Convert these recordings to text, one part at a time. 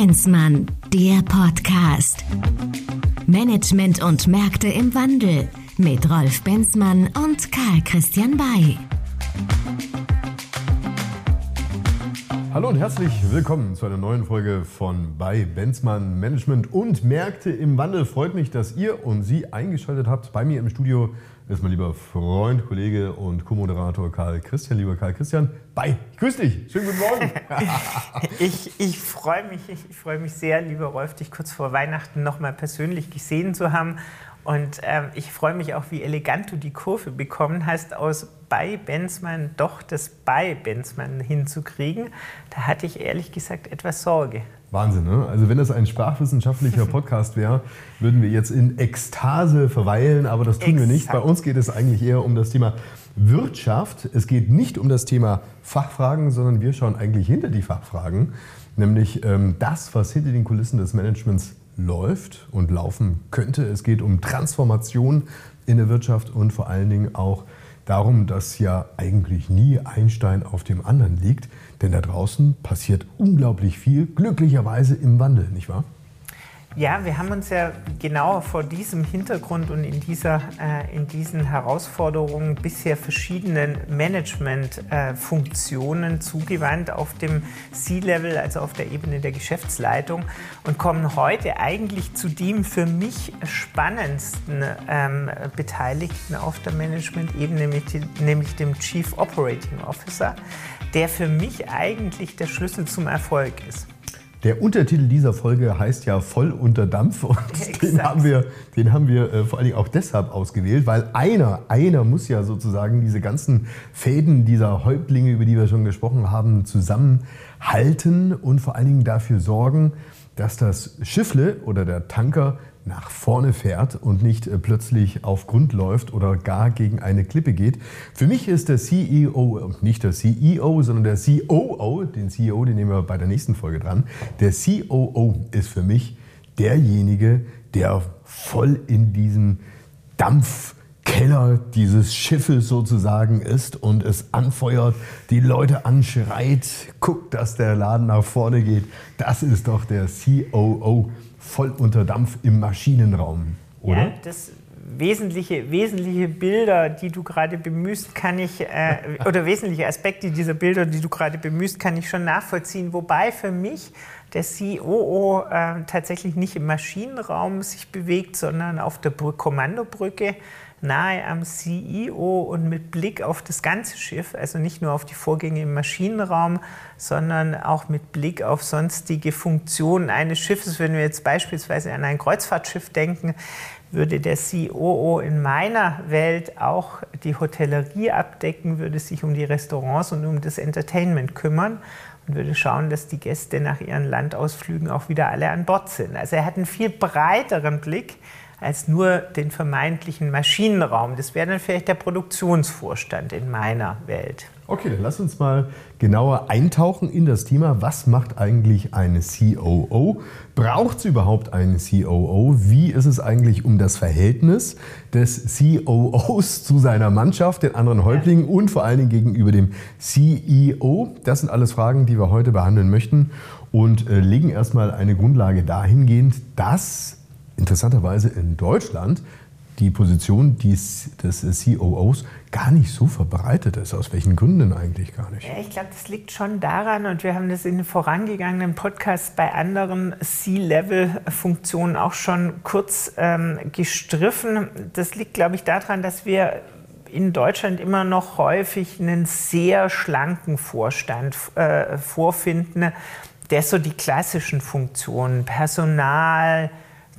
Benzmann, der Podcast. Management und Märkte im Wandel mit Rolf Benzmann und Karl Christian Bay. Hallo und herzlich willkommen zu einer neuen Folge von bei Benzmann Management und Märkte im Wandel. Freut mich, dass ihr und Sie eingeschaltet habt. Bei mir im Studio ist mein lieber Freund, Kollege und Co-Moderator Karl Christian. Lieber Karl Christian, bei. Ich grüße dich. Schönen guten Morgen. ich ich freue mich, ich, mich sehr, lieber Rolf, dich kurz vor Weihnachten nochmal persönlich gesehen zu haben. Und ähm, ich freue mich auch, wie elegant du die Kurve bekommen hast, aus bei Benzmann doch das bei Benzmann hinzukriegen. Da hatte ich ehrlich gesagt etwas Sorge. Wahnsinn, ne? Also wenn das ein sprachwissenschaftlicher Podcast wäre, würden wir jetzt in Ekstase verweilen, aber das tun Exakt. wir nicht. Bei uns geht es eigentlich eher um das Thema Wirtschaft. Es geht nicht um das Thema Fachfragen, sondern wir schauen eigentlich hinter die Fachfragen, nämlich ähm, das, was hinter den Kulissen des Managements läuft und laufen könnte. Es geht um Transformation in der Wirtschaft und vor allen Dingen auch darum, dass ja eigentlich nie ein Stein auf dem anderen liegt. Denn da draußen passiert unglaublich viel, glücklicherweise im Wandel, nicht wahr? Ja, wir haben uns ja genau vor diesem Hintergrund und in, dieser, äh, in diesen Herausforderungen bisher verschiedenen Managementfunktionen äh, zugewandt auf dem C-Level, also auf der Ebene der Geschäftsleitung und kommen heute eigentlich zu dem für mich spannendsten ähm, Beteiligten auf der Management-Ebene, nämlich, nämlich dem Chief Operating Officer, der für mich eigentlich der Schlüssel zum Erfolg ist. Der Untertitel dieser Folge heißt ja Voll unter Dampf und den haben wir, den haben wir äh, vor allen Dingen auch deshalb ausgewählt, weil einer, einer muss ja sozusagen diese ganzen Fäden dieser Häuptlinge, über die wir schon gesprochen haben, zusammenhalten und vor allen Dingen dafür sorgen, dass das Schiffle oder der Tanker nach vorne fährt und nicht äh, plötzlich auf Grund läuft oder gar gegen eine Klippe geht. Für mich ist der CEO, nicht der CEO, sondern der COO, den CEO, den nehmen wir bei der nächsten Folge dran. Der COO ist für mich derjenige, der voll in diesem Dampfkeller dieses Schiffes sozusagen ist und es anfeuert, die Leute anschreit, guckt, dass der Laden nach vorne geht. Das ist doch der COO voll unter Dampf im Maschinenraum, oder? Ja, das wesentliche, wesentliche Bilder, die du gerade bemühst, kann ich, äh, oder wesentliche Aspekte dieser Bilder, die du gerade bemühst, kann ich schon nachvollziehen. Wobei für mich der COO äh, tatsächlich nicht im Maschinenraum sich bewegt, sondern auf der Kommandobrücke nahe am CEO und mit Blick auf das ganze Schiff, also nicht nur auf die Vorgänge im Maschinenraum, sondern auch mit Blick auf sonstige Funktionen eines Schiffes. Wenn wir jetzt beispielsweise an ein Kreuzfahrtschiff denken, würde der COO in meiner Welt auch die Hotellerie abdecken, würde sich um die Restaurants und um das Entertainment kümmern und würde schauen, dass die Gäste nach ihren Landausflügen auch wieder alle an Bord sind. Also er hat einen viel breiteren Blick als nur den vermeintlichen Maschinenraum. Das wäre dann vielleicht der Produktionsvorstand in meiner Welt. Okay, dann lass uns mal genauer eintauchen in das Thema. Was macht eigentlich eine COO? Braucht es überhaupt einen COO? Wie ist es eigentlich um das Verhältnis des COOs zu seiner Mannschaft, den anderen Häuptlingen und vor allen Dingen gegenüber dem CEO? Das sind alles Fragen, die wir heute behandeln möchten und äh, legen erstmal eine Grundlage dahingehend, dass interessanterweise in Deutschland die Position des, des COOs gar nicht so verbreitet ist. Aus welchen Gründen eigentlich gar nicht? Ja, ich glaube, das liegt schon daran, und wir haben das in den vorangegangenen Podcasts bei anderen C-Level-Funktionen auch schon kurz ähm, gestriffen. Das liegt, glaube ich, daran, dass wir in Deutschland immer noch häufig einen sehr schlanken Vorstand äh, vorfinden, der so die klassischen Funktionen, Personal,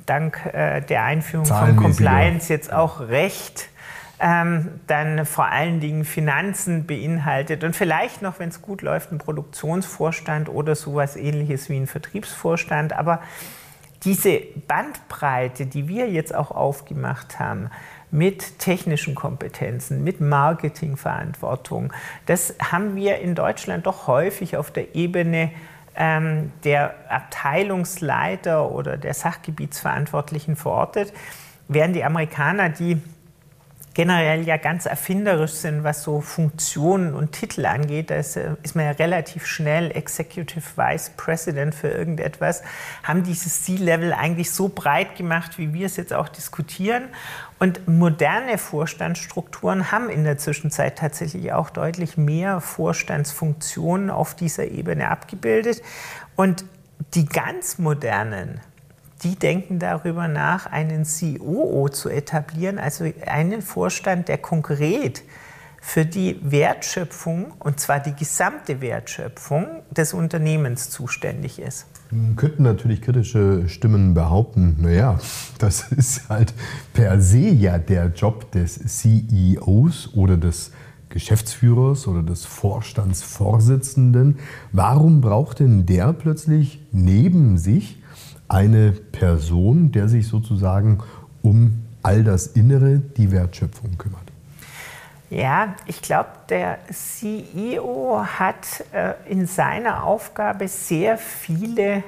dank äh, der Einführung von Compliance jetzt auch Recht, ähm, dann vor allen Dingen Finanzen beinhaltet und vielleicht noch, wenn es gut läuft, ein Produktionsvorstand oder sowas ähnliches wie ein Vertriebsvorstand. Aber diese Bandbreite, die wir jetzt auch aufgemacht haben, mit technischen Kompetenzen, mit Marketingverantwortung, das haben wir in Deutschland doch häufig auf der Ebene ähm, der Abteilungsleiter oder der Sachgebietsverantwortlichen verortet, während die Amerikaner, die generell ja ganz erfinderisch sind, was so Funktionen und Titel angeht. Da ist, äh, ist, man ja relativ schnell Executive Vice President für irgendetwas, haben dieses C-Level eigentlich so breit gemacht, wie wir es jetzt auch diskutieren. Und moderne Vorstandsstrukturen haben in der Zwischenzeit tatsächlich auch deutlich mehr Vorstandsfunktionen auf dieser Ebene abgebildet. Und die ganz modernen die denken darüber nach, einen COO zu etablieren, also einen Vorstand, der konkret für die Wertschöpfung, und zwar die gesamte Wertschöpfung des Unternehmens zuständig ist. Könnten natürlich kritische Stimmen behaupten, naja, das ist halt per se ja der Job des CEOs oder des Geschäftsführers oder des Vorstandsvorsitzenden. Warum braucht denn der plötzlich neben sich eine Person, der sich sozusagen um all das Innere, die Wertschöpfung kümmert. Ja, ich glaube, der CEO hat äh, in seiner Aufgabe sehr viele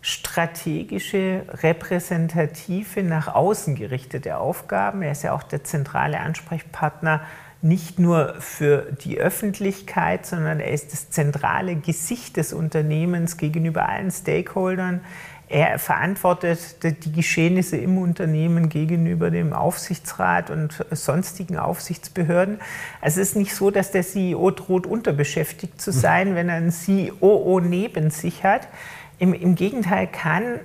strategische, repräsentative, nach außen gerichtete Aufgaben. Er ist ja auch der zentrale Ansprechpartner nicht nur für die Öffentlichkeit, sondern er ist das zentrale Gesicht des Unternehmens gegenüber allen Stakeholdern. Er verantwortet die Geschehnisse im Unternehmen gegenüber dem Aufsichtsrat und sonstigen Aufsichtsbehörden. Also es ist nicht so, dass der CEO droht, unterbeschäftigt zu sein, wenn er einen COO neben sich hat. Im, Im Gegenteil kann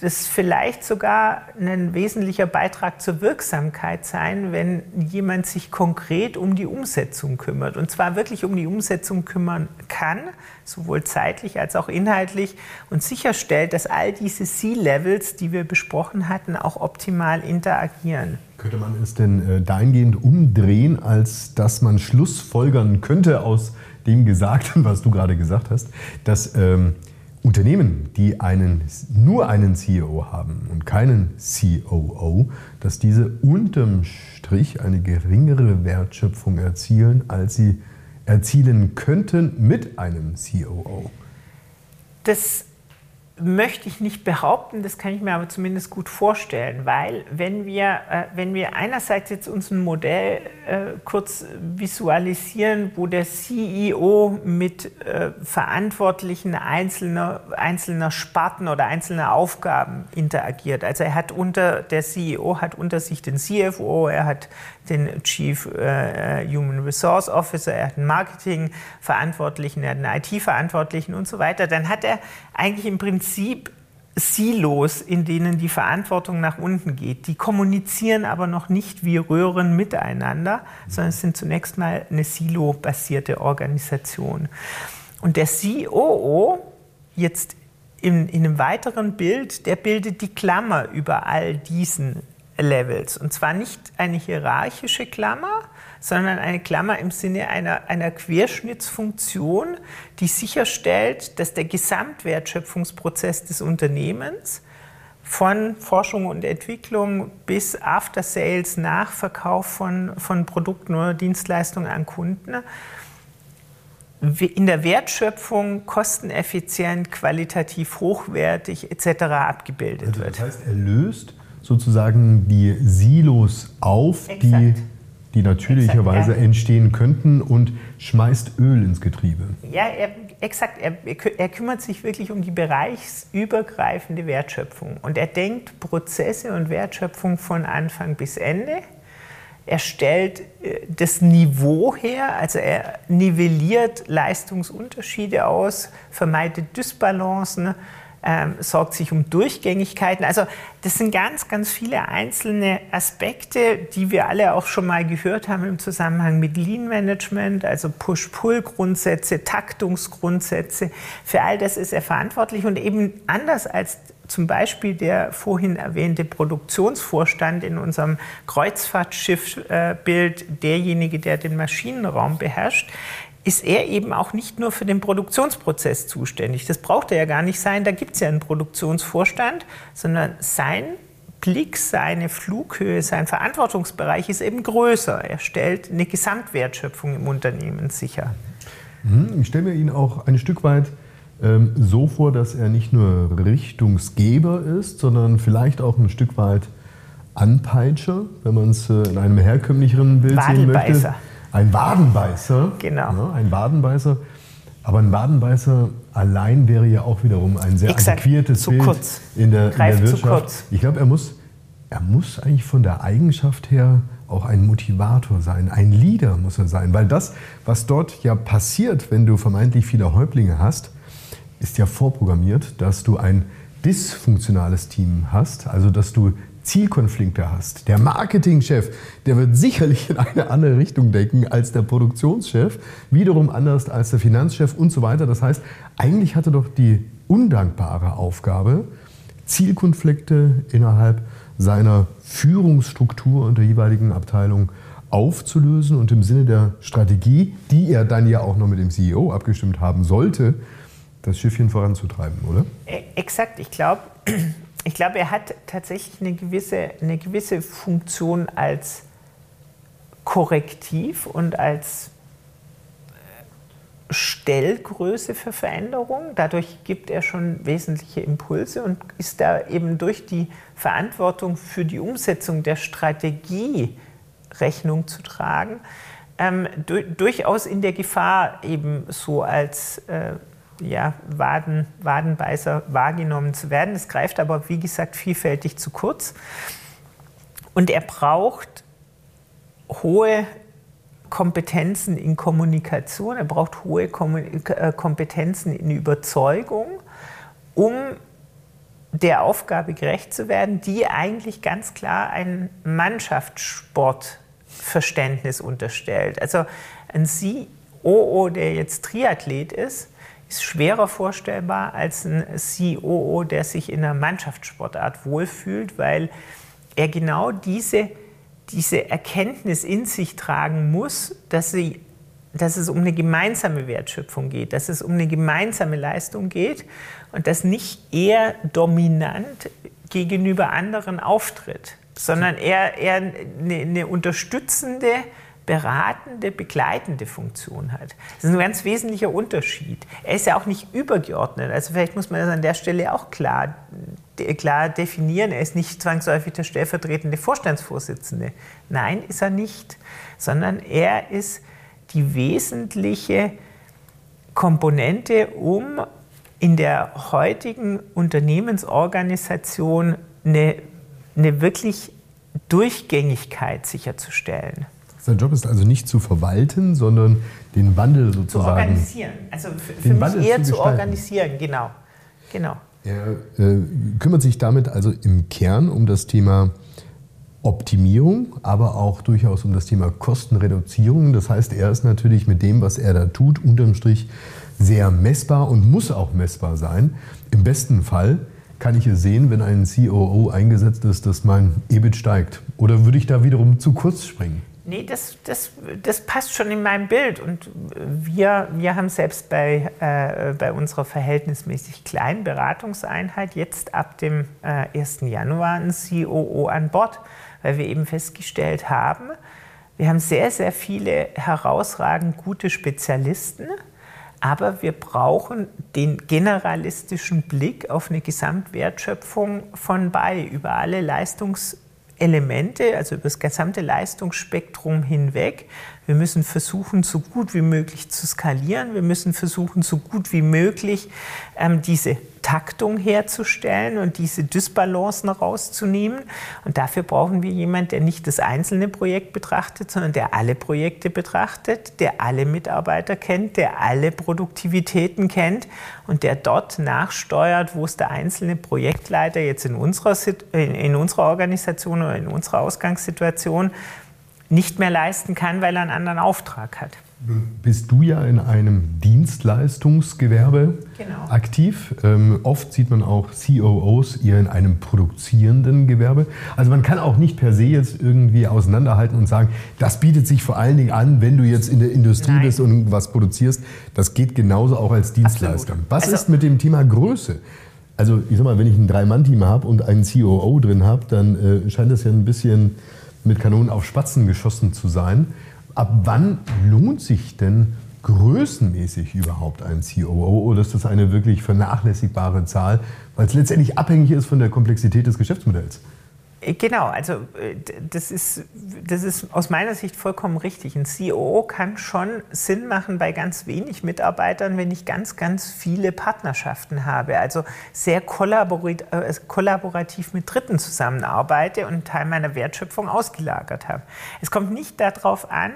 das vielleicht sogar ein wesentlicher Beitrag zur Wirksamkeit sein, wenn jemand sich konkret um die Umsetzung kümmert. Und zwar wirklich um die Umsetzung kümmern kann, sowohl zeitlich als auch inhaltlich, und sicherstellt, dass all diese C-Levels, die wir besprochen hatten, auch optimal interagieren. Könnte man es denn äh, dahingehend umdrehen, als dass man Schlussfolgern könnte aus dem Gesagten, was du gerade gesagt hast, dass ähm, Unternehmen, die einen, nur einen CEO haben und keinen COO, dass diese unterm Strich eine geringere Wertschöpfung erzielen, als sie erzielen könnten mit einem COO? Das möchte ich nicht behaupten, das kann ich mir aber zumindest gut vorstellen, weil wenn wir, äh, wenn wir einerseits jetzt uns ein Modell äh, kurz visualisieren, wo der CEO mit äh, Verantwortlichen einzelner, einzelner Sparten oder einzelner Aufgaben interagiert. Also er hat unter, der CEO hat unter sich den CFO, er hat den Chief äh, Human Resource Officer, er hat einen Marketing-Verantwortlichen, er hat einen IT-Verantwortlichen und so weiter, dann hat er eigentlich im Prinzip Silos, in denen die Verantwortung nach unten geht. Die kommunizieren aber noch nicht wie Röhren miteinander, sondern es sind zunächst mal eine Silo-basierte Organisation. Und der COO jetzt in, in einem weiteren Bild, der bildet die Klammer über all diesen Levels. Und zwar nicht eine hierarchische Klammer, sondern eine Klammer im Sinne einer, einer Querschnittsfunktion, die sicherstellt, dass der Gesamtwertschöpfungsprozess des Unternehmens von Forschung und Entwicklung bis After Sales, Nachverkauf von, von Produkten oder Dienstleistungen an Kunden in der Wertschöpfung kosteneffizient, qualitativ hochwertig etc. abgebildet also wird. Das heißt, er löst sozusagen die Silos auf, die, die natürlicherweise exakt, ja. entstehen könnten und schmeißt Öl ins Getriebe. Ja, er, exakt. Er, er kümmert sich wirklich um die bereichsübergreifende Wertschöpfung. Und er denkt Prozesse und Wertschöpfung von Anfang bis Ende. Er stellt äh, das Niveau her, also er nivelliert Leistungsunterschiede aus, vermeidet Dysbalancen, ähm, sorgt sich um Durchgängigkeiten. Also das sind ganz, ganz viele einzelne Aspekte, die wir alle auch schon mal gehört haben im Zusammenhang mit Lean Management, also Push-Pull-Grundsätze, Taktungsgrundsätze. Für all das ist er verantwortlich und eben anders als zum Beispiel der vorhin erwähnte Produktionsvorstand in unserem Kreuzfahrtschiffbild, derjenige, der den Maschinenraum beherrscht, ist er eben auch nicht nur für den Produktionsprozess zuständig. Das braucht er ja gar nicht sein, da gibt es ja einen Produktionsvorstand, sondern sein Blick, seine Flughöhe, sein Verantwortungsbereich ist eben größer. Er stellt eine Gesamtwertschöpfung im Unternehmen sicher. Mhm, ich stelle mir ihn auch ein Stück weit ähm, so vor, dass er nicht nur Richtungsgeber ist, sondern vielleicht auch ein Stück weit Anpeitscher, wenn man es äh, in einem herkömmlicheren Bild sehen möchte. Ein Wadenbeißer. Genau. Ja, ein Wadenbeißer. Aber ein Wadenbeißer allein wäre ja auch wiederum ein sehr Exakt, antiquiertes zu Bild kurz. in der, in der Wirtschaft. Zu kurz. Ich glaube, er muss, er muss eigentlich von der Eigenschaft her auch ein Motivator sein, ein Leader muss er sein, weil das, was dort ja passiert, wenn du vermeintlich viele Häuptlinge hast, ist ja vorprogrammiert, dass du ein dysfunktionales Team hast, also dass du Zielkonflikte hast. Der Marketingchef, der wird sicherlich in eine andere Richtung denken als der Produktionschef, wiederum anders als der Finanzchef und so weiter. Das heißt, eigentlich hatte doch die undankbare Aufgabe, Zielkonflikte innerhalb seiner Führungsstruktur und der jeweiligen Abteilung aufzulösen und im Sinne der Strategie, die er dann ja auch noch mit dem CEO abgestimmt haben sollte, das Schiffchen voranzutreiben, oder? E, exakt. Ich glaube, ich glaube, er hat tatsächlich eine gewisse, eine gewisse Funktion als Korrektiv und als äh, Stellgröße für Veränderung. Dadurch gibt er schon wesentliche Impulse und ist da eben durch die Verantwortung für die Umsetzung der Strategie Rechnung zu tragen, ähm, du durchaus in der Gefahr, eben so als äh, ja, Waden, Wadenbeißer wahrgenommen zu werden. Es greift aber, wie gesagt, vielfältig zu kurz. Und er braucht hohe Kompetenzen in Kommunikation, er braucht hohe äh, Kompetenzen in Überzeugung, um der Aufgabe gerecht zu werden, die eigentlich ganz klar ein Mannschaftssportverständnis unterstellt. Also ein COO, der jetzt Triathlet ist, ist schwerer vorstellbar als ein COO, der sich in einer Mannschaftssportart wohlfühlt, weil er genau diese, diese Erkenntnis in sich tragen muss, dass, sie, dass es um eine gemeinsame Wertschöpfung geht, dass es um eine gemeinsame Leistung geht und dass nicht er dominant gegenüber anderen auftritt, sondern er, er eine, eine unterstützende beratende, begleitende Funktion hat. Das ist ein ganz wesentlicher Unterschied. Er ist ja auch nicht übergeordnet. Also vielleicht muss man das an der Stelle auch klar, klar definieren. Er ist nicht zwangsläufig der stellvertretende Vorstandsvorsitzende. Nein, ist er nicht, sondern er ist die wesentliche Komponente, um in der heutigen Unternehmensorganisation eine, eine wirklich Durchgängigkeit sicherzustellen. Sein Job ist also nicht zu verwalten, sondern den Wandel sozusagen. Zu organisieren. Also für, für mich Wandel eher zu, zu organisieren, genau. genau. Er äh, kümmert sich damit also im Kern um das Thema Optimierung, aber auch durchaus um das Thema Kostenreduzierung. Das heißt, er ist natürlich mit dem, was er da tut, unterm Strich sehr messbar und muss auch messbar sein. Im besten Fall kann ich es sehen, wenn ein COO eingesetzt ist, dass mein EBIT steigt. Oder würde ich da wiederum zu kurz springen? Nee, das, das, das passt schon in mein Bild. Und wir, wir haben selbst bei, äh, bei unserer verhältnismäßig kleinen Beratungseinheit jetzt ab dem äh, 1. Januar einen COO an Bord, weil wir eben festgestellt haben, wir haben sehr, sehr viele herausragend gute Spezialisten, aber wir brauchen den generalistischen Blick auf eine Gesamtwertschöpfung von bei über alle Leistungs- Elemente, also über das gesamte Leistungsspektrum hinweg. Wir müssen versuchen, so gut wie möglich zu skalieren. Wir müssen versuchen, so gut wie möglich ähm, diese Taktung herzustellen und diese Dysbalancen rauszunehmen. Und dafür brauchen wir jemanden, der nicht das einzelne Projekt betrachtet, sondern der alle Projekte betrachtet, der alle Mitarbeiter kennt, der alle Produktivitäten kennt und der dort nachsteuert, wo es der einzelne Projektleiter jetzt in unserer, in unserer Organisation oder in unserer Ausgangssituation nicht mehr leisten kann, weil er einen anderen Auftrag hat. Bist du ja in einem Dienstleistungsgewerbe genau. aktiv. Ähm, oft sieht man auch COOs eher in einem produzierenden Gewerbe. Also man kann auch nicht per se jetzt irgendwie auseinanderhalten und sagen, das bietet sich vor allen Dingen an, wenn du jetzt in der Industrie Nein. bist und was produzierst. Das geht genauso auch als Dienstleister. Absolut. Was also, ist mit dem Thema Größe? Also ich sag mal, wenn ich ein Drei-Mann-Team habe und einen COO drin habe, dann äh, scheint das ja ein bisschen mit Kanonen auf Spatzen geschossen zu sein. Ab wann lohnt sich denn größenmäßig überhaupt ein COO oder ist das eine wirklich vernachlässigbare Zahl, weil es letztendlich abhängig ist von der Komplexität des Geschäftsmodells? Genau, also äh, das ist, das ist aus meiner Sicht vollkommen richtig. Ein COO kann schon Sinn machen bei ganz wenig Mitarbeitern, wenn ich ganz, ganz viele Partnerschaften habe. Also sehr äh, kollaborativ mit Dritten zusammenarbeite und einen Teil meiner Wertschöpfung ausgelagert habe. Es kommt nicht darauf an,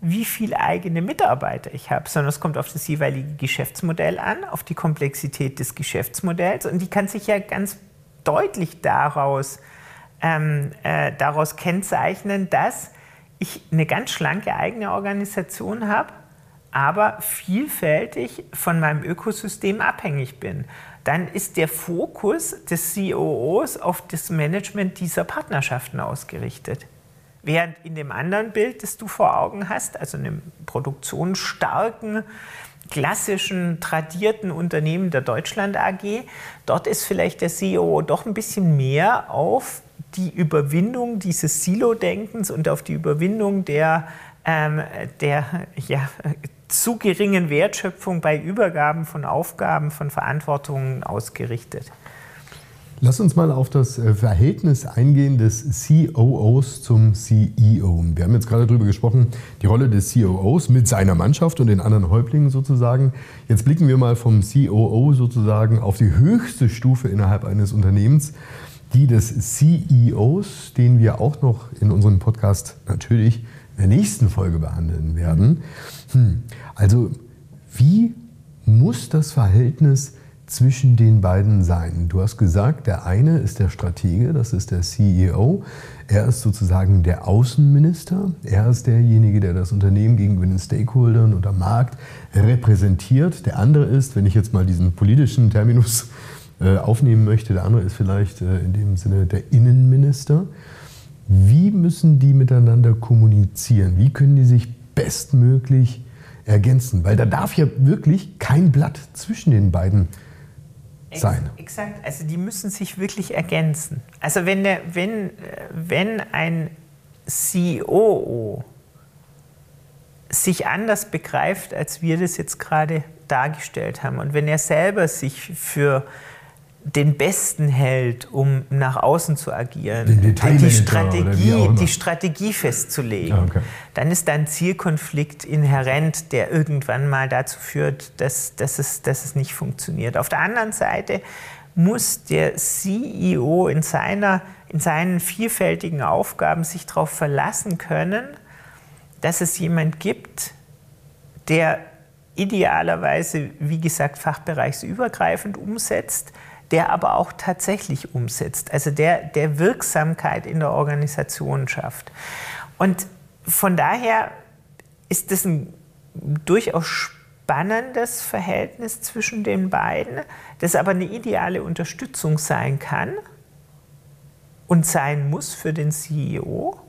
wie viele eigene Mitarbeiter ich habe, sondern es kommt auf das jeweilige Geschäftsmodell an, auf die Komplexität des Geschäftsmodells und die kann sich ja ganz deutlich daraus ähm, äh, daraus kennzeichnen, dass ich eine ganz schlanke eigene Organisation habe, aber vielfältig von meinem Ökosystem abhängig bin. Dann ist der Fokus des COOs auf das Management dieser Partnerschaften ausgerichtet. Während in dem anderen Bild, das du vor Augen hast, also einem produktionsstarken, klassischen, tradierten Unternehmen der Deutschland AG, dort ist vielleicht der CEO doch ein bisschen mehr auf die Überwindung dieses Silo-Denkens und auf die Überwindung der, ähm, der ja, zu geringen Wertschöpfung bei Übergaben von Aufgaben, von Verantwortungen ausgerichtet. Lass uns mal auf das äh, Verhältnis eingehen des COOs zum CEO. Wir haben jetzt gerade darüber gesprochen, die Rolle des COOs mit seiner Mannschaft und den anderen Häuptlingen sozusagen. Jetzt blicken wir mal vom COO sozusagen auf die höchste Stufe innerhalb eines Unternehmens die des CEOs, den wir auch noch in unserem Podcast natürlich in der nächsten Folge behandeln werden. Hm. Also wie muss das Verhältnis zwischen den beiden sein? Du hast gesagt, der eine ist der Stratege, das ist der CEO. Er ist sozusagen der Außenminister. Er ist derjenige, der das Unternehmen gegenüber den Stakeholdern oder Markt repräsentiert. Der andere ist, wenn ich jetzt mal diesen politischen Terminus aufnehmen möchte. Der andere ist vielleicht äh, in dem Sinne der Innenminister. Wie müssen die miteinander kommunizieren? Wie können die sich bestmöglich ergänzen? Weil da darf ja wirklich kein Blatt zwischen den beiden sein. Exakt, also die müssen sich wirklich ergänzen. Also wenn, der, wenn, wenn ein COO sich anders begreift, als wir das jetzt gerade dargestellt haben und wenn er selber sich für den Besten hält, um nach außen zu agieren, die Strategie, die Strategie festzulegen, okay. dann ist da ein Zielkonflikt inhärent, der irgendwann mal dazu führt, dass, dass, es, dass es nicht funktioniert. Auf der anderen Seite muss der CEO in, seiner, in seinen vielfältigen Aufgaben sich darauf verlassen können, dass es jemand gibt, der idealerweise, wie gesagt, fachbereichsübergreifend umsetzt, der aber auch tatsächlich umsetzt, also der, der Wirksamkeit in der Organisation schafft. Und von daher ist das ein durchaus spannendes Verhältnis zwischen den beiden, das aber eine ideale Unterstützung sein kann und sein muss für den CEO,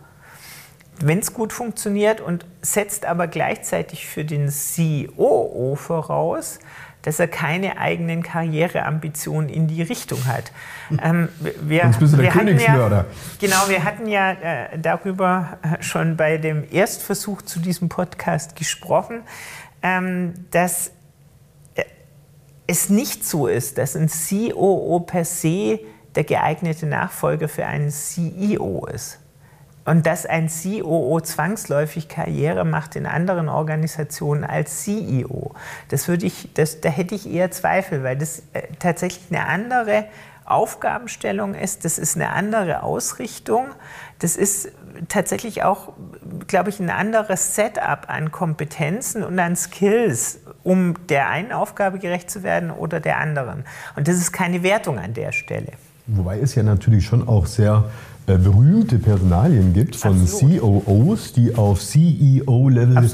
wenn es gut funktioniert und setzt aber gleichzeitig für den COO voraus, dass er keine eigenen Karriereambitionen in die Richtung hat. Ähm, wir, Sonst bist du der Königsmörder. Ja, genau, wir hatten ja äh, darüber schon bei dem Erstversuch zu diesem Podcast gesprochen, ähm, dass äh, es nicht so ist, dass ein COO per se der geeignete Nachfolger für einen CEO ist. Und dass ein COO zwangsläufig Karriere macht in anderen Organisationen als CEO, das würde ich, das, da hätte ich eher Zweifel, weil das äh, tatsächlich eine andere Aufgabenstellung ist, das ist eine andere Ausrichtung, das ist tatsächlich auch, glaube ich, ein anderes Setup an Kompetenzen und an Skills, um der einen Aufgabe gerecht zu werden oder der anderen. Und das ist keine Wertung an der Stelle. Wobei es ja natürlich schon auch sehr äh, berühmte Personalien gibt von Absolut. COOs, die auf CEO-Level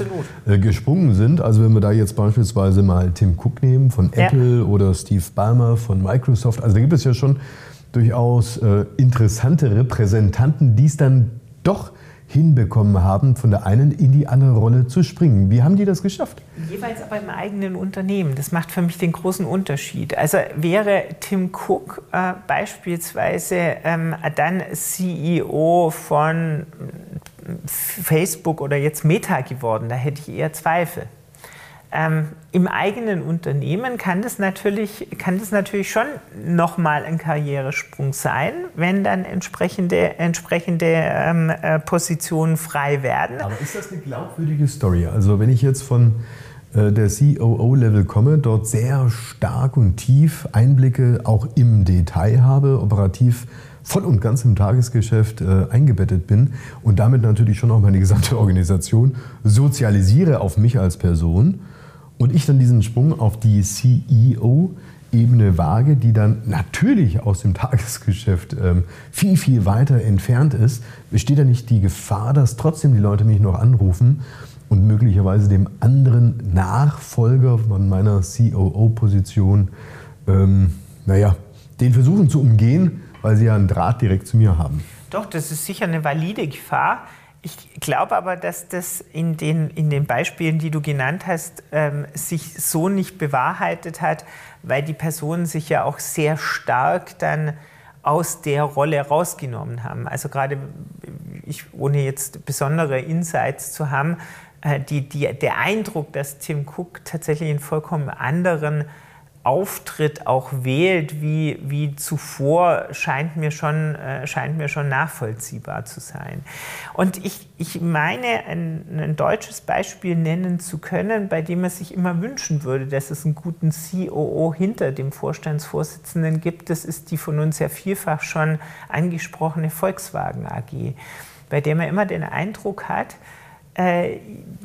äh, gesprungen sind. Also wenn wir da jetzt beispielsweise mal Tim Cook nehmen von Apple ja. oder Steve Ballmer von Microsoft. Also da gibt es ja schon durchaus äh, interessante Repräsentanten, die es dann doch hinbekommen haben, von der einen in die andere Rolle zu springen. Wie haben die das geschafft? Jeweils aber im eigenen Unternehmen. Das macht für mich den großen Unterschied. Also wäre Tim Cook äh, beispielsweise ähm, dann CEO von Facebook oder jetzt Meta geworden, da hätte ich eher Zweifel. Ähm, Im eigenen Unternehmen kann das natürlich, kann das natürlich schon nochmal ein Karrieresprung sein, wenn dann entsprechende, entsprechende ähm, äh, Positionen frei werden. Aber ist das eine glaubwürdige Story? Also wenn ich jetzt von äh, der COO-Level komme, dort sehr stark und tief Einblicke auch im Detail habe, operativ voll und ganz im Tagesgeschäft äh, eingebettet bin und damit natürlich schon auch meine gesamte Organisation sozialisiere auf mich als Person und ich dann diesen Sprung auf die CEO-Ebene wage, die dann natürlich aus dem Tagesgeschäft ähm, viel, viel weiter entfernt ist, besteht da nicht die Gefahr, dass trotzdem die Leute mich noch anrufen und möglicherweise dem anderen Nachfolger von meiner COO-Position, ähm, naja, den versuchen zu umgehen, weil sie ja einen Draht direkt zu mir haben. Doch, das ist sicher eine valide Gefahr. Ich glaube aber, dass das in den, in den Beispielen, die du genannt hast, ähm, sich so nicht bewahrheitet hat, weil die Personen sich ja auch sehr stark dann aus der Rolle rausgenommen haben. Also gerade, ich, ohne jetzt besondere Insights zu haben, äh, die, die, der Eindruck, dass Tim Cook tatsächlich einen vollkommen anderen Auftritt auch wählt wie, wie zuvor, scheint mir, schon, äh, scheint mir schon nachvollziehbar zu sein. Und ich, ich meine, ein, ein, deutsches Beispiel nennen zu können, bei dem man sich immer wünschen würde, dass es einen guten COO hinter dem Vorstandsvorsitzenden gibt. Das ist die von uns ja vielfach schon angesprochene Volkswagen AG, bei der man immer den Eindruck hat,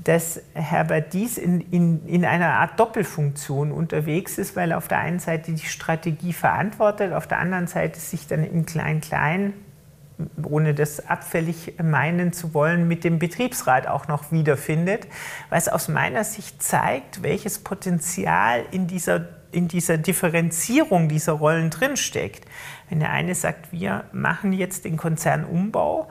dass Herbert Dies in, in, in einer Art Doppelfunktion unterwegs ist, weil er auf der einen Seite die Strategie verantwortet, auf der anderen Seite sich dann im Klein-Klein, ohne das abfällig meinen zu wollen, mit dem Betriebsrat auch noch wiederfindet, was aus meiner Sicht zeigt, welches Potenzial in dieser, in dieser Differenzierung dieser Rollen drinsteckt. Wenn der eine sagt, wir machen jetzt den Konzernumbau,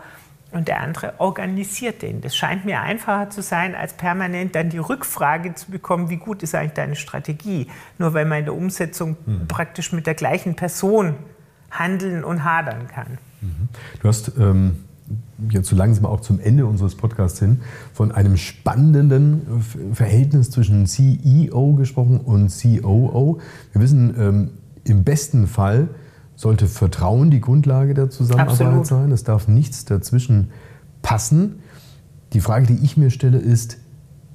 und der andere organisiert den. Das scheint mir einfacher zu sein, als permanent dann die Rückfrage zu bekommen, wie gut ist eigentlich deine Strategie? Nur weil man in der Umsetzung mhm. praktisch mit der gleichen Person handeln und hadern kann. Mhm. Du hast ähm, jetzt so langsam auch zum Ende unseres Podcasts hin von einem spannenden Verhältnis zwischen CEO gesprochen und COO. Wir wissen, ähm, im besten Fall sollte Vertrauen die Grundlage der Zusammenarbeit Absolut. sein. Es darf nichts dazwischen passen. Die Frage, die ich mir stelle, ist,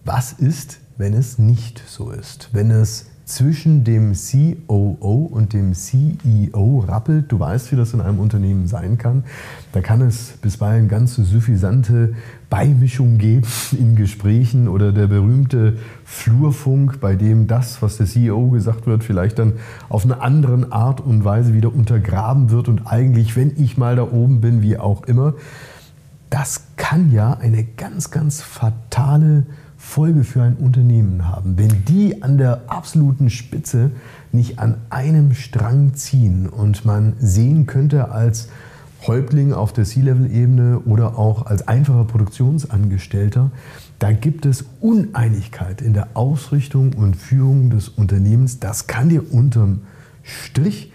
was ist, wenn es nicht so ist? Wenn es zwischen dem COO und dem CEO rappelt. Du weißt, wie das in einem Unternehmen sein kann. Da kann es bisweilen ganz suffisante Beimischung geben in Gesprächen oder der berühmte Flurfunk, bei dem das, was der CEO gesagt wird, vielleicht dann auf eine andere Art und Weise wieder untergraben wird und eigentlich, wenn ich mal da oben bin, wie auch immer. Das kann ja eine ganz, ganz fatale Folge für ein Unternehmen haben, wenn die an der absoluten Spitze nicht an einem Strang ziehen und man sehen könnte als Häuptling auf der C-Level-Ebene oder auch als einfacher Produktionsangestellter, da gibt es Uneinigkeit in der Ausrichtung und Führung des Unternehmens. Das kann dir unterm Strich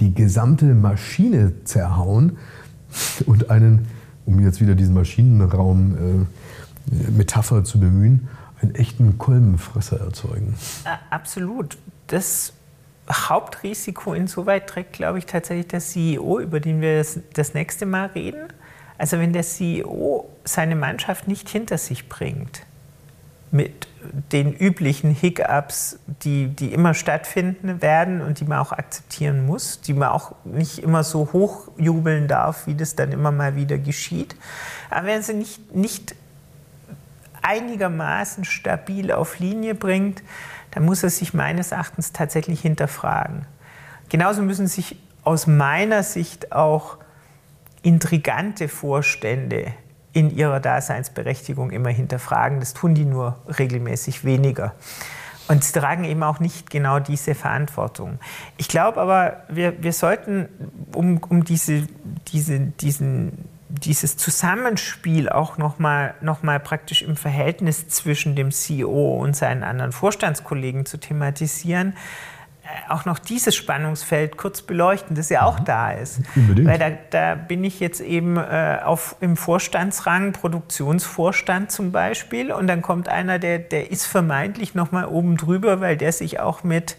die gesamte Maschine zerhauen und einen, um jetzt wieder diesen Maschinenraum äh, zu bemühen, einen echten Kolbenfresser erzeugen. Absolut. Das Hauptrisiko insoweit trägt, glaube ich, tatsächlich der CEO, über den wir das, nächste Mal reden. Also wenn der CEO seine Mannschaft nicht hinter sich bringt, mit den üblichen Hiccups, die, die immer stattfinden werden und die man auch akzeptieren muss, die man auch nicht immer so hochjubeln darf, wie das dann immer mal wieder geschieht. Aber wenn sie nicht, nicht einigermaßen stabil auf Linie bringt, dann muss er sich meines Erachtens tatsächlich hinterfragen. Genauso müssen sich aus meiner Sicht auch intrigante Vorstände in ihrer Daseinsberechtigung immer hinterfragen. Das tun die nur regelmäßig weniger. Und sie tragen eben auch nicht genau diese Verantwortung. Ich glaube aber, wir, wir sollten, um, um diese, diese, diesen dieses Zusammenspiel auch nochmal noch mal praktisch im Verhältnis zwischen dem CEO und seinen anderen Vorstandskollegen zu thematisieren, auch noch dieses Spannungsfeld kurz beleuchten, das ja auch mhm. da ist. Unbedingt. Weil da, da bin ich jetzt eben äh, auf, im Vorstandsrang, Produktionsvorstand zum Beispiel, und dann kommt einer, der, der ist vermeintlich noch mal oben drüber, weil der sich auch mit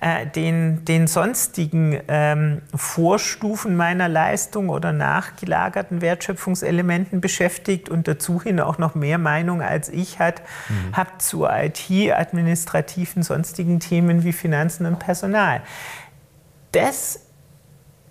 äh, den, den sonstigen ähm, Vorstufen meiner Leistung oder nachgelagerten Wertschöpfungselementen beschäftigt und dazu hin auch noch mehr Meinung als ich hat, mhm. hat zu IT, administrativen, sonstigen Themen wie Finanzen und Personal. Das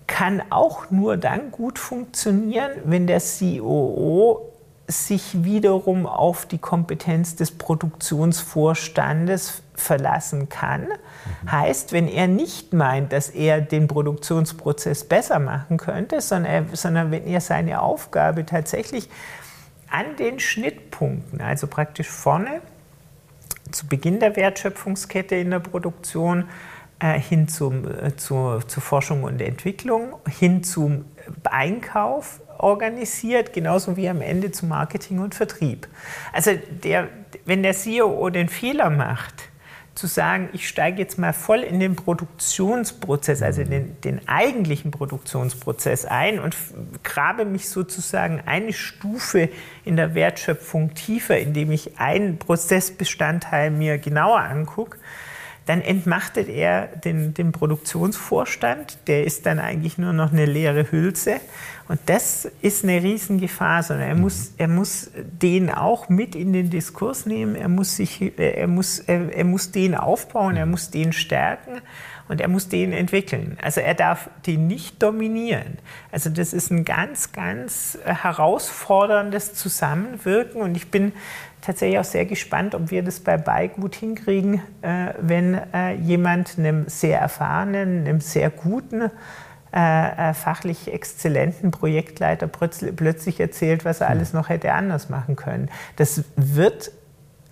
kann auch nur dann gut funktionieren, wenn der COO sich wiederum auf die Kompetenz des Produktionsvorstandes verlassen kann. Mhm. Heißt, wenn er nicht meint, dass er den Produktionsprozess besser machen könnte, sondern, er, sondern wenn er seine Aufgabe tatsächlich an den Schnittpunkten, also praktisch vorne zu Beginn der Wertschöpfungskette in der Produktion, äh, hin zum, äh, zur, zur Forschung und Entwicklung, hin zum Einkauf organisiert, genauso wie am Ende zum Marketing und Vertrieb. Also der, wenn der CEO den Fehler macht, zu sagen, ich steige jetzt mal voll in den Produktionsprozess, also den, den eigentlichen Produktionsprozess ein und grabe mich sozusagen eine Stufe in der Wertschöpfung tiefer, indem ich einen Prozessbestandteil mir genauer angucke, dann entmachtet er den, den Produktionsvorstand, der ist dann eigentlich nur noch eine leere Hülse. Und das ist eine Riesengefahr, sondern er, mhm. muss, er muss den auch mit in den Diskurs nehmen, er muss, sich, er muss, er, er muss den aufbauen, er mhm. muss den stärken und er muss den entwickeln. Also er darf den nicht dominieren. Also das ist ein ganz, ganz herausforderndes Zusammenwirken und ich bin tatsächlich auch sehr gespannt, ob wir das bei Bay gut hinkriegen, äh, wenn äh, jemand einem sehr erfahrenen, einem sehr guten, äh, fachlich exzellenten Projektleiter plötzlich erzählt, was er hm. alles noch hätte anders machen können. Das wird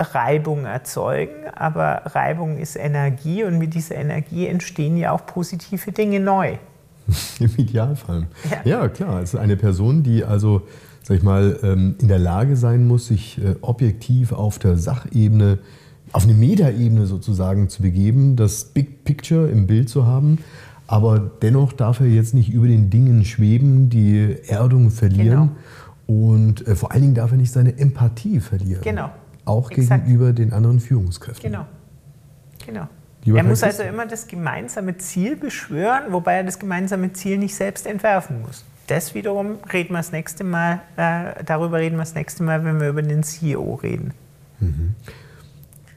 Reibung erzeugen, aber Reibung ist Energie und mit dieser Energie entstehen ja auch positive Dinge neu. Im Idealfall. Ja, ja klar. Es ist eine Person, die also sag ich mal, ähm, in der Lage sein muss, sich äh, objektiv auf der Sachebene, auf eine Metaebene sozusagen zu begeben, das Big Picture im Bild zu haben. Aber dennoch darf er jetzt nicht über den Dingen schweben, die Erdung verlieren. Genau. Und äh, vor allen Dingen darf er nicht seine Empathie verlieren. Genau. Auch Exakt. gegenüber den anderen Führungskräften. Genau. Genau. Lieber er muss also immer das gemeinsame Ziel beschwören, wobei er das gemeinsame Ziel nicht selbst entwerfen muss das wiederum reden wir das nächste Mal, äh, darüber reden wir das nächste Mal, wenn wir über den CEO reden. Mhm.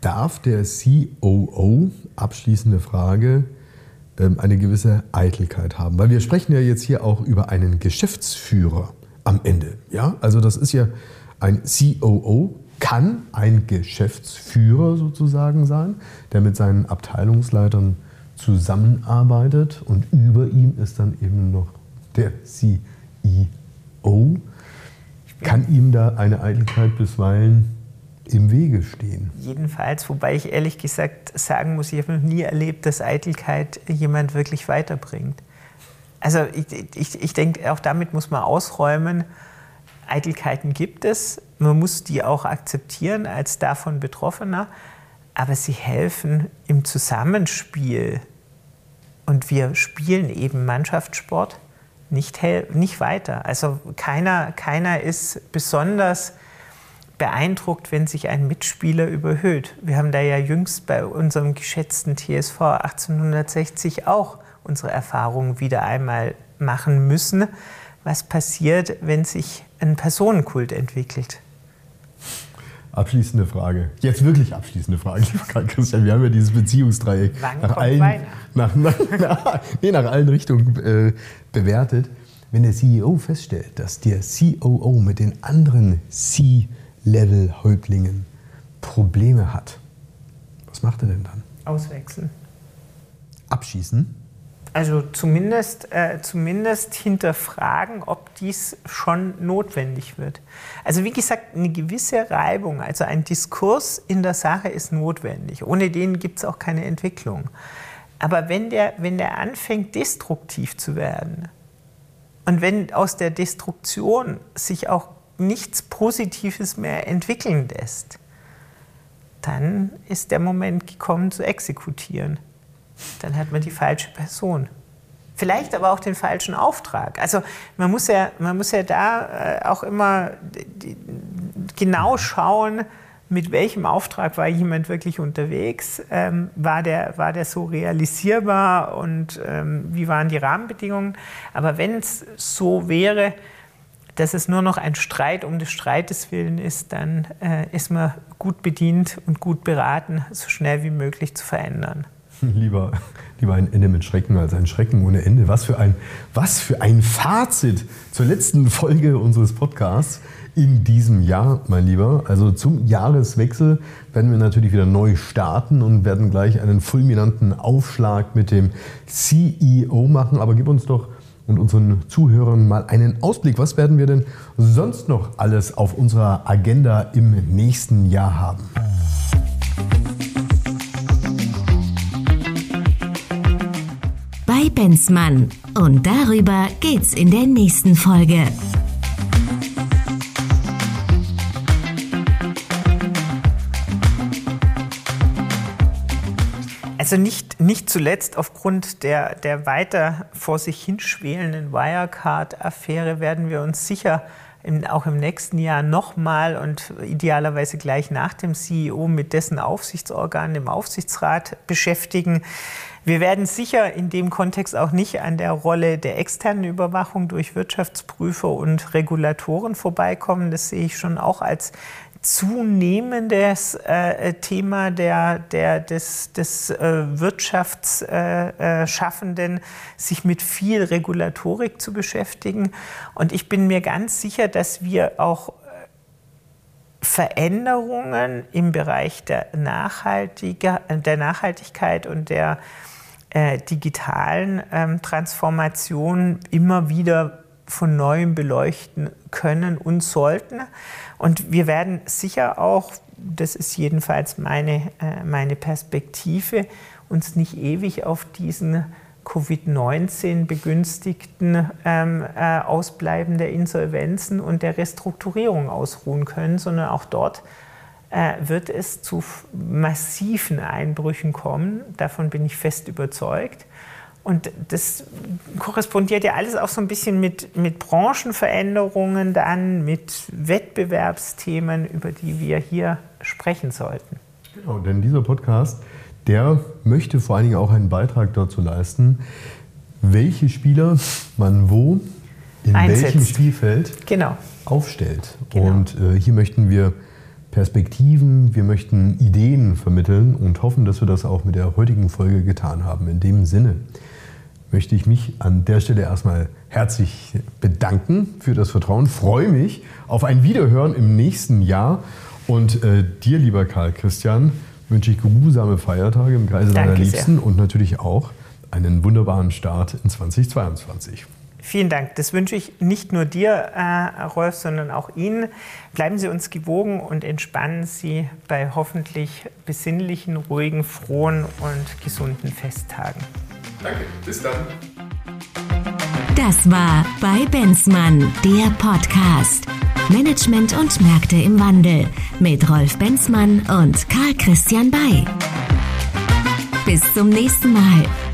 Darf der COO, abschließende Frage, ähm, eine gewisse Eitelkeit haben? Weil wir sprechen ja jetzt hier auch über einen Geschäftsführer am Ende. Ja? Also das ist ja ein COO, kann ein Geschäftsführer sozusagen sein, der mit seinen Abteilungsleitern zusammenarbeitet und über ihm ist dann eben noch der CEO. Kann ihm da eine Eitelkeit bisweilen im Wege stehen? Jedenfalls, wobei ich ehrlich gesagt sagen muss, ich habe noch nie erlebt, dass Eitelkeit jemand wirklich weiterbringt. Also ich, ich, ich denke, auch damit muss man ausräumen, Eitelkeiten gibt es, man muss die auch akzeptieren als davon Betroffener, aber sie helfen im Zusammenspiel. Und wir spielen eben Mannschaftssport nicht, nicht weiter. Also keiner, keiner ist besonders beeindruckt, wenn sich ein Mitspieler überhöht. Wir haben da ja jüngst bei unserem geschätzten TSV 1860 auch unsere Erfahrungen wieder einmal machen müssen. Was passiert, wenn sich ein Personenkult entwickelt? Abschließende Frage. Jetzt wirklich abschließende Frage, Christian. Wir haben ja dieses Beziehungsdreieck nach allen, nach, nach, nach, nee, nach allen Richtungen äh, bewertet. Wenn der CEO feststellt, dass der COO mit den anderen C-Level-Häuptlingen Probleme hat, was macht er denn dann? Auswechseln. Abschießen? Also zumindest, äh, zumindest hinterfragen, ob dies schon notwendig wird. Also wie gesagt, eine gewisse Reibung, also ein Diskurs in der Sache ist notwendig. Ohne den gibt es auch keine Entwicklung. Aber wenn der, wenn der anfängt, destruktiv zu werden und wenn aus der Destruktion sich auch nichts Positives mehr entwickeln lässt, dann ist der Moment gekommen zu exekutieren. Dann hat man die falsche Person. Vielleicht aber auch den falschen Auftrag. Also man muss ja, man muss ja da äh, auch immer genau schauen, mit welchem Auftrag war jemand wirklich unterwegs? Ähm, war, der, war der so realisierbar und ähm, wie waren die Rahmenbedingungen? Aber wenn es so wäre, dass es nur noch ein Streit um des Streites willen ist, dann äh, ist man gut bedient und gut beraten, so schnell wie möglich zu verändern. Lieber, lieber ein Ende mit Schrecken als ein Schrecken ohne Ende. Was für ein, was für ein Fazit zur letzten Folge unseres Podcasts in diesem Jahr, mein Lieber. Also zum Jahreswechsel werden wir natürlich wieder neu starten und werden gleich einen fulminanten Aufschlag mit dem CEO machen. Aber gib uns doch und unseren Zuhörern mal einen Ausblick. Was werden wir denn sonst noch alles auf unserer Agenda im nächsten Jahr haben? Bei Benzmann. Und darüber geht's in der nächsten Folge. Also nicht, nicht zuletzt aufgrund der, der weiter vor sich hinschwelenden Wirecard-Affäre werden wir uns sicher im, auch im nächsten Jahr nochmal und idealerweise gleich nach dem CEO mit dessen Aufsichtsorgan, dem Aufsichtsrat, beschäftigen. Wir werden sicher in dem Kontext auch nicht an der Rolle der externen Überwachung durch Wirtschaftsprüfer und Regulatoren vorbeikommen. Das sehe ich schon auch als zunehmendes äh, Thema der, der, des, des äh, Wirtschaftsschaffenden, äh, sich mit viel Regulatorik zu beschäftigen. Und ich bin mir ganz sicher, dass wir auch äh, Veränderungen im Bereich der, Nachhaltiger, der Nachhaltigkeit und der äh, digitalen ähm, Transformation immer wieder von neuem beleuchten können und sollten. Und wir werden sicher auch, das ist jedenfalls meine, äh, meine Perspektive, uns nicht ewig auf diesen Covid-19 begünstigten ähm, äh, Ausbleiben der Insolvenzen und der Restrukturierung ausruhen können, sondern auch dort wird es zu massiven Einbrüchen kommen. Davon bin ich fest überzeugt. Und das korrespondiert ja alles auch so ein bisschen mit, mit Branchenveränderungen dann, mit Wettbewerbsthemen, über die wir hier sprechen sollten. Genau, denn dieser Podcast, der möchte vor allen Dingen auch einen Beitrag dazu leisten, welche Spieler man wo in Einsetzt. welchem Spielfeld genau. aufstellt. Genau. Und äh, hier möchten wir Perspektiven, wir möchten Ideen vermitteln und hoffen, dass wir das auch mit der heutigen Folge getan haben. In dem Sinne möchte ich mich an der Stelle erstmal herzlich bedanken für das Vertrauen. Freue mich auf ein Wiederhören im nächsten Jahr. Und äh, dir, lieber Karl Christian, wünsche ich geruhsame Feiertage im Kreise Danke deiner Liebsten sehr. und natürlich auch einen wunderbaren Start in 2022. Vielen Dank. Das wünsche ich nicht nur dir, äh, Rolf, sondern auch Ihnen. Bleiben Sie uns gewogen und entspannen Sie bei hoffentlich besinnlichen, ruhigen, frohen und gesunden Festtagen. Danke, bis dann. Das war bei Benzmann, der Podcast. Management und Märkte im Wandel mit Rolf Benzmann und Karl Christian Bay. Bis zum nächsten Mal.